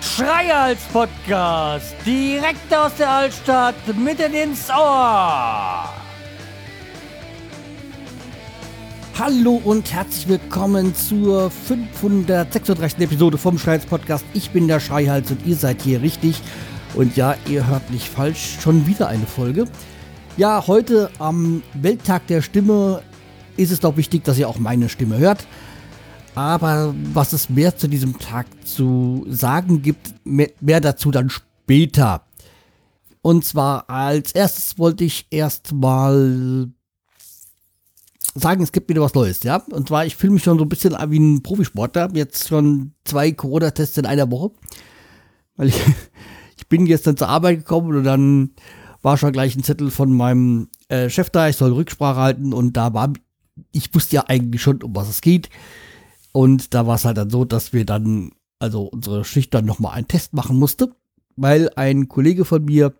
Schreihals Podcast, direkt aus der Altstadt, mitten ins Ohr. Hallo und herzlich willkommen zur 536. Episode vom Schreihals Podcast. Ich bin der Schreihals und ihr seid hier richtig. Und ja, ihr hört nicht falsch, schon wieder eine Folge. Ja, heute am Welttag der Stimme ist es doch wichtig, dass ihr auch meine Stimme hört. Aber was es mehr zu diesem Tag zu sagen gibt, mehr, dazu dann später. Und zwar als erstes wollte ich erstmal sagen, es gibt wieder was Neues, ja. Und zwar, ich fühle mich schon so ein bisschen wie ein Profisportler. Jetzt schon zwei Corona-Tests in einer Woche. Weil ich, ich bin gestern zur Arbeit gekommen und dann war schon gleich ein Zettel von meinem äh, Chef da, ich soll Rücksprache halten und da war, ich wusste ja eigentlich schon, um was es geht. Und da war es halt dann so, dass wir dann, also unsere Schicht dann nochmal einen Test machen musste, weil ein Kollege von mir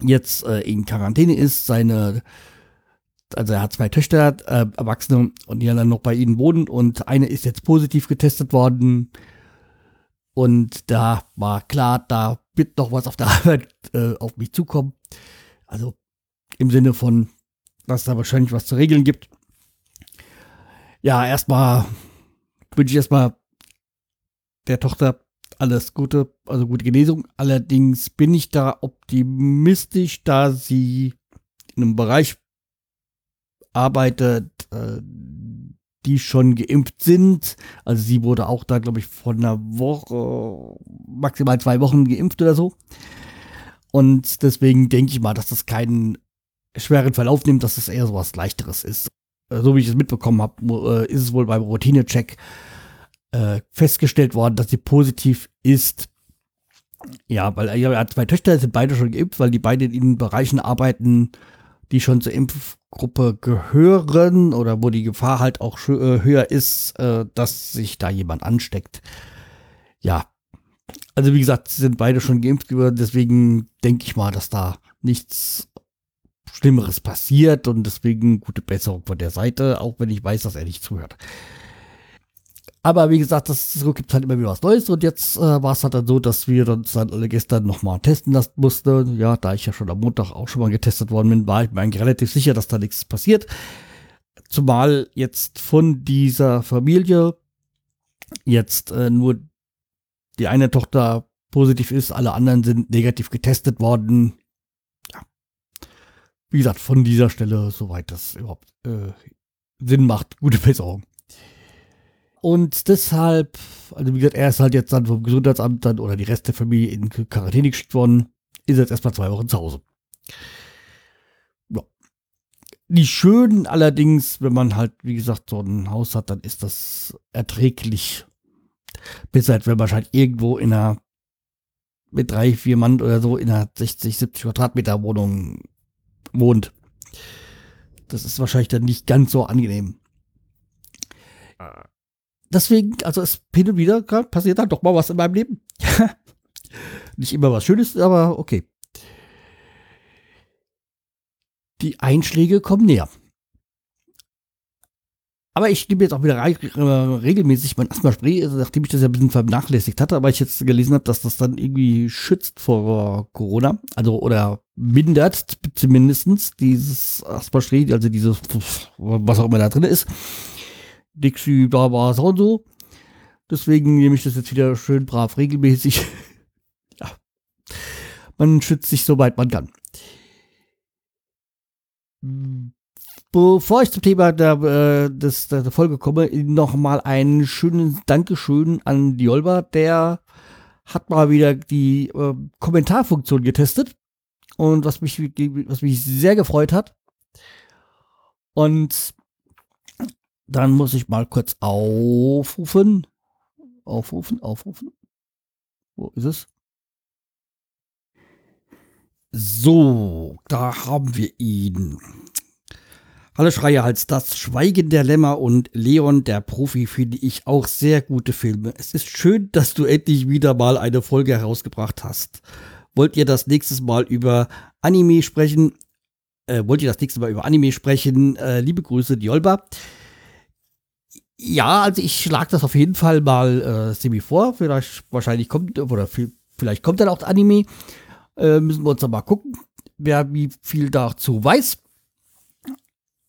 jetzt äh, in Quarantäne ist, seine, also er hat zwei Töchter, äh, Erwachsene, und die dann noch bei ihnen wohnen und eine ist jetzt positiv getestet worden. Und da war klar, da wird noch was auf der Arbeit äh, auf mich zukommen. Also im Sinne von, dass da wahrscheinlich was zu regeln gibt. Ja, erstmal wünsche ich erstmal der Tochter alles Gute, also gute Genesung. Allerdings bin ich da optimistisch, da sie in einem Bereich arbeitet, äh, die schon geimpft sind. Also sie wurde auch da, glaube ich, von einer Woche, maximal zwei Wochen geimpft oder so. Und deswegen denke ich mal, dass das keinen schweren Verlauf nimmt, dass das eher so was Leichteres ist. Äh, so wie ich es mitbekommen habe, äh, ist es wohl beim Routinecheck äh, festgestellt worden, dass sie positiv ist. Ja, weil er hat zwei Töchter, sind beide schon geimpft, weil die beide in Bereichen arbeiten, die schon zur Impfgruppe gehören oder wo die Gefahr halt auch höher ist, dass sich da jemand ansteckt. Ja, also wie gesagt, sind beide schon geimpft geworden, deswegen denke ich mal, dass da nichts Schlimmeres passiert und deswegen gute Besserung von der Seite, auch wenn ich weiß, dass er nicht zuhört. Aber wie gesagt, das so gibt halt immer wieder was Neues und jetzt äh, war es halt dann so, dass wir uns dann alle gestern nochmal testen lassen mussten. Ja, da ich ja schon am Montag auch schon mal getestet worden bin, war ich mir eigentlich relativ sicher, dass da nichts passiert. Zumal jetzt von dieser Familie jetzt äh, nur die eine Tochter positiv ist, alle anderen sind negativ getestet worden. Ja. Wie gesagt, von dieser Stelle, soweit das überhaupt äh, Sinn macht, gute Besserung. Und deshalb, also wie gesagt, er ist halt jetzt dann vom Gesundheitsamt dann oder die Rest der Familie in Quarantäne geschickt worden, ist jetzt erstmal zwei Wochen zu Hause. Ja. Die schönen allerdings, wenn man halt, wie gesagt, so ein Haus hat, dann ist das erträglich. Besser als wenn man wahrscheinlich irgendwo in einer mit drei, vier Mann oder so in einer 60, 70 Quadratmeter Wohnung wohnt. Das ist wahrscheinlich dann nicht ganz so angenehm. Ah deswegen, also es hin und wieder passiert dann doch mal was in meinem Leben. Nicht immer was Schönes, aber okay. Die Einschläge kommen näher. Aber ich nehme jetzt auch wieder regelmäßig mein Asthma-Spray, nachdem ich das ja ein bisschen vernachlässigt hatte, aber ich jetzt gelesen habe, dass das dann irgendwie schützt vor Corona, also oder mindert zumindest dieses Asthma-Spray, also dieses, was auch immer da drin ist. Dixie, da war so und so. Deswegen nehme ich das jetzt wieder schön brav regelmäßig. ja. Man schützt sich soweit man kann. Bevor ich zum Thema der, äh, des, der Folge komme, nochmal ein schönes Dankeschön an Diolba. Der hat mal wieder die äh, Kommentarfunktion getestet. Und was mich, was mich sehr gefreut hat. Und dann muss ich mal kurz aufrufen. Aufrufen, aufrufen. Wo ist es? So, da haben wir ihn. Hallo Schreierhals, das Schweigen der Lämmer und Leon, der Profi, finde ich auch sehr gute Filme. Es ist schön, dass du endlich wieder mal eine Folge herausgebracht hast. Wollt ihr das nächstes Mal über Anime sprechen? äh, wollt ihr das nächste Mal über Anime sprechen? Äh, liebe Grüße, Diolba. Ja, also ich schlage das auf jeden Fall mal äh, semi vor. Vielleicht, wahrscheinlich kommt, oder vielleicht kommt dann auch das Anime. Äh, müssen wir uns dann mal gucken, wer wie viel dazu weiß.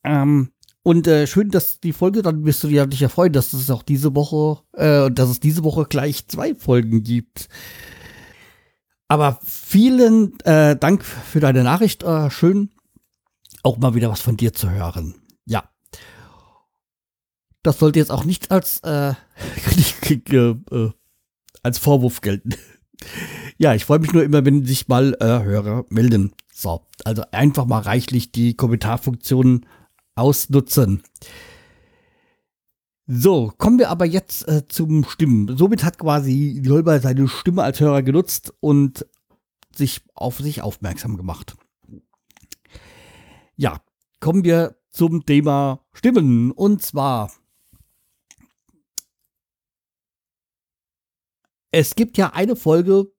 Ähm, und äh, schön, dass die Folge, dann wirst du dich ja freuen, dass es auch diese Woche, äh, dass es diese Woche gleich zwei Folgen gibt. Aber vielen äh, Dank für deine Nachricht. Äh, schön, auch mal wieder was von dir zu hören. Ja. Das sollte jetzt auch nicht als, äh, äh, als Vorwurf gelten. ja, ich freue mich nur immer, wenn sich mal Hörer melden. So, also einfach mal reichlich die Kommentarfunktion ausnutzen. So, kommen wir aber jetzt äh, zum Stimmen. Somit hat quasi Jolber seine Stimme als Hörer genutzt und sich auf sich aufmerksam gemacht. Ja, kommen wir zum Thema Stimmen. Und zwar, es gibt ja eine Folge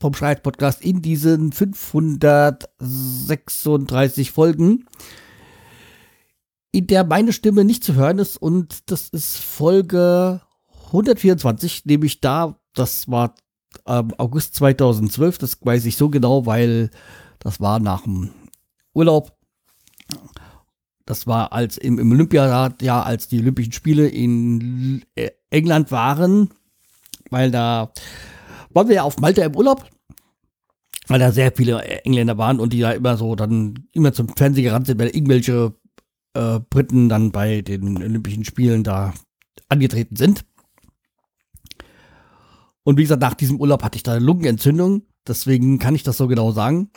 vom Schreit Podcast in diesen 536 Folgen in der meine Stimme nicht zu hören ist und das ist Folge 124, nämlich da, das war ähm, August 2012, das weiß ich so genau, weil das war nach dem Urlaub. Das war als im, im Olympiajahr, als die Olympischen Spiele in äh, England waren, weil da waren wir ja auf Malta im Urlaub weil da sehr viele Engländer waren und die da immer so dann immer zum Fernseher gerannt sind, weil irgendwelche äh, Briten dann bei den Olympischen Spielen da angetreten sind. Und wie gesagt, nach diesem Urlaub hatte ich da eine Lungenentzündung, deswegen kann ich das so genau sagen.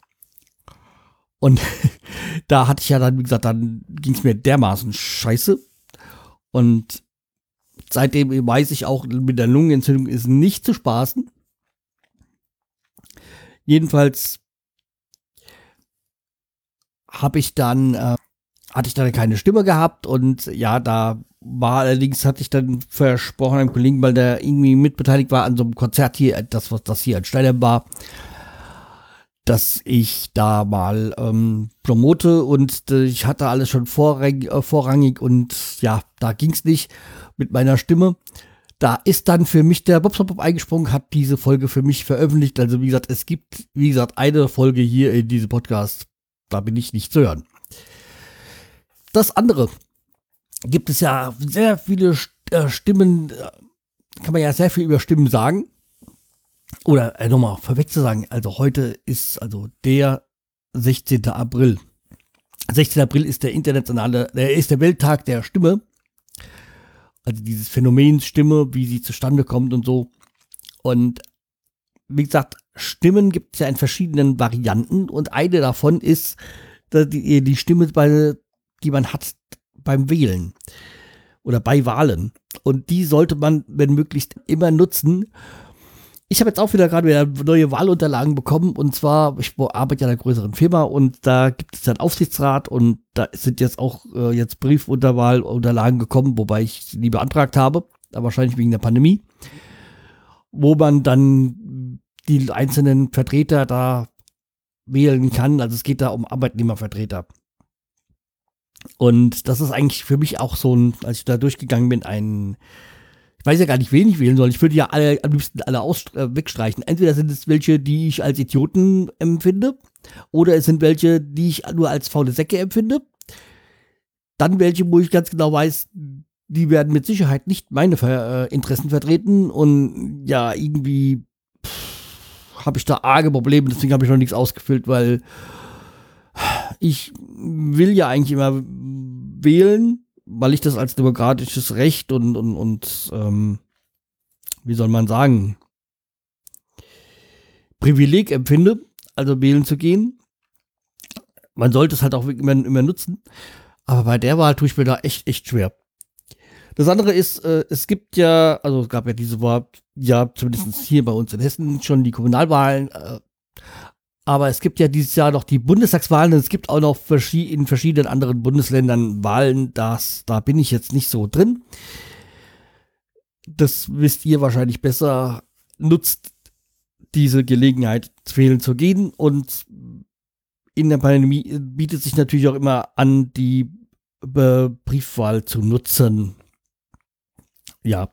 Und da hatte ich ja dann, wie gesagt, dann ging es mir dermaßen scheiße. Und seitdem weiß ich auch, mit der Lungenentzündung ist nicht zu spaßen. Jedenfalls habe ich dann äh, hatte ich dann keine Stimme gehabt und ja, da war allerdings, hatte ich dann versprochen einem Kollegen, weil der irgendwie mitbeteiligt war an so einem Konzert hier, das, was das hier in Steinem war, dass ich da mal ähm, promote und äh, ich hatte alles schon vorrangig, äh, vorrangig und ja, da ging's nicht mit meiner Stimme. Da ist dann für mich der Bobstop eingesprungen, hat diese Folge für mich veröffentlicht. Also wie gesagt, es gibt, wie gesagt, eine Folge hier in diesem Podcast, da bin ich nicht zu hören das andere gibt es ja sehr viele äh, Stimmen, äh, kann man ja sehr viel über Stimmen sagen. Oder äh, nochmal vorweg zu sagen, also heute ist also der 16. April. 16. April ist der internationale, der ist der Welttag der Stimme. Also dieses Phänomen Stimme, wie sie zustande kommt und so. Und wie gesagt, Stimmen gibt es ja in verschiedenen Varianten und eine davon ist die, die Stimme bei die man hat beim Wählen oder bei Wahlen. Und die sollte man, wenn möglichst, immer nutzen. Ich habe jetzt auch wieder gerade wieder neue Wahlunterlagen bekommen und zwar, ich arbeite ja in einer größeren Firma und da gibt es einen Aufsichtsrat und da sind jetzt auch äh, jetzt Briefunterwahlunterlagen gekommen, wobei ich die beantragt habe, wahrscheinlich wegen der Pandemie, wo man dann die einzelnen Vertreter da wählen kann. Also es geht da um Arbeitnehmervertreter. Und das ist eigentlich für mich auch so ein, als ich da durchgegangen bin, ein, ich weiß ja gar nicht, wen ich wählen soll. Ich würde ja alle, am liebsten alle aus, äh, wegstreichen. Entweder sind es welche, die ich als Idioten empfinde, oder es sind welche, die ich nur als faule Säcke empfinde. Dann welche, wo ich ganz genau weiß, die werden mit Sicherheit nicht meine Ver äh, Interessen vertreten. Und ja, irgendwie habe ich da arge Probleme, deswegen habe ich noch nichts ausgefüllt, weil ich will ja eigentlich immer wählen, weil ich das als demokratisches Recht und, und, und ähm, wie soll man sagen, Privileg empfinde, also wählen zu gehen. Man sollte es halt auch immer, immer nutzen. Aber bei der Wahl tue ich mir da echt, echt schwer. Das andere ist, äh, es gibt ja, also es gab ja diese Wahl, ja, zumindest hier bei uns in Hessen schon die Kommunalwahlen. Äh, aber es gibt ja dieses Jahr noch die Bundestagswahlen und es gibt auch noch in verschiedenen anderen Bundesländern Wahlen. Das, da bin ich jetzt nicht so drin. Das wisst ihr wahrscheinlich besser. Nutzt diese Gelegenheit, wählen zu gehen. Und in der Pandemie bietet sich natürlich auch immer an, die äh, Briefwahl zu nutzen. Ja.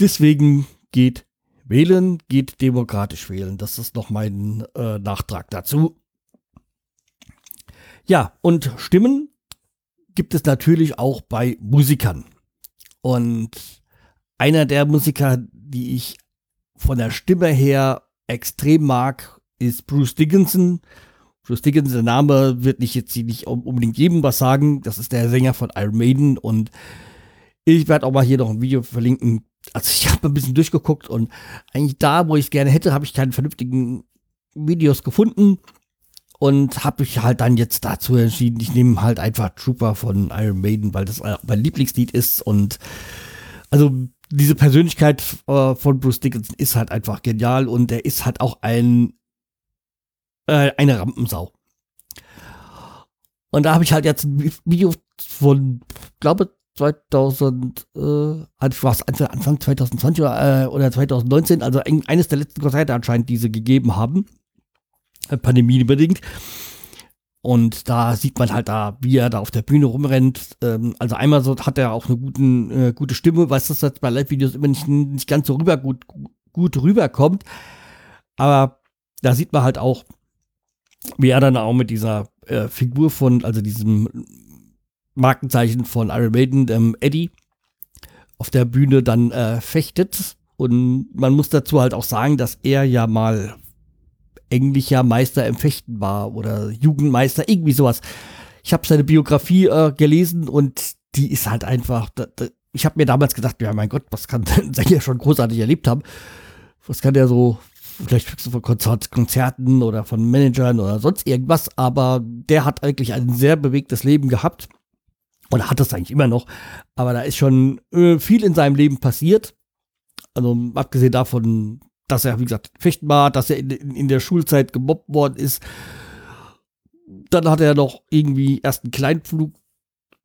Deswegen geht wählen, geht demokratisch wählen. Das ist noch mein äh, Nachtrag dazu. Ja, und Stimmen gibt es natürlich auch bei Musikern. Und einer der Musiker, die ich von der Stimme her extrem mag, ist Bruce Dickinson. Bruce Dickinson, der Name wird nicht jetzt nicht unbedingt jedem was sagen. Das ist der Sänger von Iron Maiden und ich werde auch mal hier noch ein Video verlinken. Also ich habe ein bisschen durchgeguckt und eigentlich da, wo ich es gerne hätte, habe ich keine vernünftigen Videos gefunden und habe mich halt dann jetzt dazu entschieden, ich nehme halt einfach Trooper von Iron Maiden, weil das mein Lieblingslied ist und also diese Persönlichkeit äh, von Bruce Dickinson ist halt einfach genial und er ist halt auch ein äh, eine Rampensau. Und da habe ich halt jetzt ein Video von, glaube 2000, äh, was Anfang 2020 oder, äh, oder 2019, also ein, eines der letzten Konzerte anscheinend, die sie gegeben haben, äh, pandemiebedingt. Und da sieht man halt da, wie er da auf der Bühne rumrennt. Ähm, also einmal so hat er auch eine guten, äh, gute Stimme, was das jetzt bei Live-Videos immer nicht, nicht ganz so rüber gut, gut rüberkommt. Aber da sieht man halt auch, wie er dann auch mit dieser äh, Figur von, also diesem Markenzeichen von Iron Maiden, dem Eddie, auf der Bühne dann äh, fechtet. Und man muss dazu halt auch sagen, dass er ja mal englischer Meister im Fechten war oder Jugendmeister, irgendwie sowas. Ich habe seine Biografie äh, gelesen und die ist halt einfach. Da, da, ich habe mir damals gedacht, ja mein Gott, was kann ein Sänger schon großartig erlebt haben? Was kann der so, vielleicht von Konzert, Konzerten oder von Managern oder sonst irgendwas, aber der hat eigentlich ein sehr bewegtes Leben gehabt und hat das eigentlich immer noch. Aber da ist schon äh, viel in seinem Leben passiert. Also abgesehen davon, dass er, wie gesagt, fechten war, dass er in, in, der Schulzeit gemobbt worden ist. Dann hat er noch irgendwie erst einen kleinen Flug,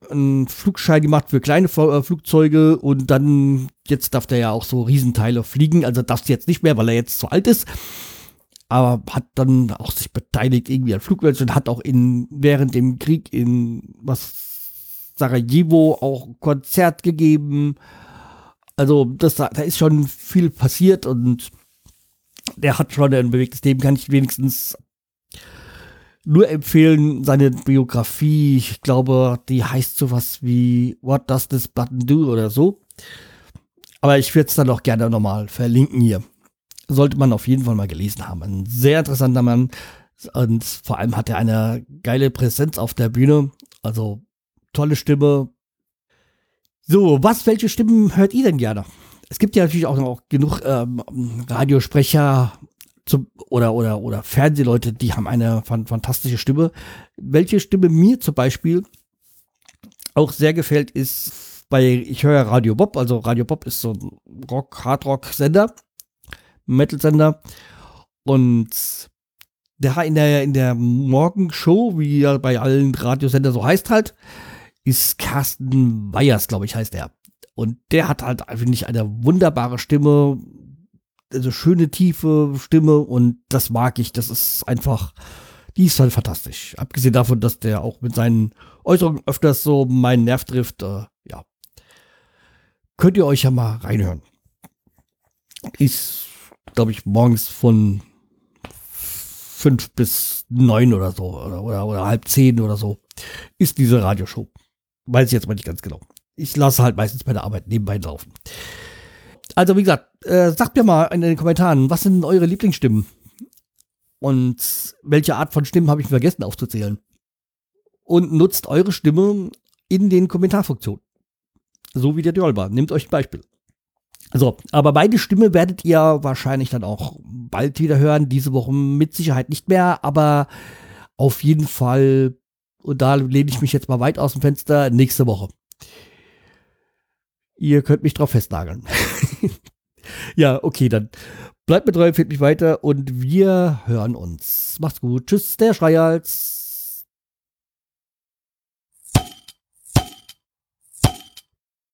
einen Flugschein gemacht für kleine äh, Flugzeuge und dann, jetzt darf der ja auch so Riesenteile fliegen, also darf jetzt nicht mehr, weil er jetzt zu alt ist. Aber hat dann auch sich beteiligt irgendwie an Flugwelschen und hat auch in, während dem Krieg in, was, Sarajevo auch ein Konzert gegeben. Also, das, da ist schon viel passiert und der hat schon ein bewegtes Leben, kann ich wenigstens nur empfehlen, seine Biografie, ich glaube, die heißt sowas wie What Does This Button Do oder so. Aber ich würde es dann auch gerne nochmal verlinken hier. Sollte man auf jeden Fall mal gelesen haben. Ein sehr interessanter Mann. Und vor allem hat er eine geile Präsenz auf der Bühne. Also tolle Stimme. So, was, welche Stimmen hört ihr denn gerne? Es gibt ja natürlich auch noch genug ähm, Radiosprecher zum, oder, oder, oder Fernsehleute, die haben eine fantastische Stimme. Welche Stimme mir zum Beispiel auch sehr gefällt, ist bei, ich höre Radio Bob, also Radio Bob ist so ein Rock, Hardrock-Sender, Metal-Sender. Und der in der, in der Morgenshow, wie er bei allen Radiosendern so heißt halt, ist Carsten Weyers, glaube ich, heißt er. Und der hat halt, finde ich, eine wunderbare Stimme, also schöne, tiefe Stimme und das mag ich. Das ist einfach, die ist halt fantastisch. Abgesehen davon, dass der auch mit seinen Äußerungen öfters so meinen Nerv trifft, äh, ja. Könnt ihr euch ja mal reinhören. Ist, glaube ich, morgens von fünf bis neun oder so oder, oder, oder halb zehn oder so ist diese Radioshow. Weiß ich jetzt mal nicht ganz genau ich lasse halt meistens bei der Arbeit nebenbei laufen. Also, wie gesagt, äh, sagt mir mal in den Kommentaren, was sind eure Lieblingsstimmen? Und welche Art von Stimmen habe ich vergessen aufzuzählen? Und nutzt eure Stimme in den Kommentarfunktionen. So wie der Djolba. Nehmt euch ein Beispiel. So, aber meine Stimme werdet ihr wahrscheinlich dann auch bald wieder hören. Diese Woche mit Sicherheit nicht mehr, aber auf jeden Fall, und da lehne ich mich jetzt mal weit aus dem Fenster, nächste Woche. Ihr könnt mich drauf festnageln. ja, okay, dann bleibt mir treu, empfehlt mich weiter und wir hören uns. Macht's gut. Tschüss, der Schreihals.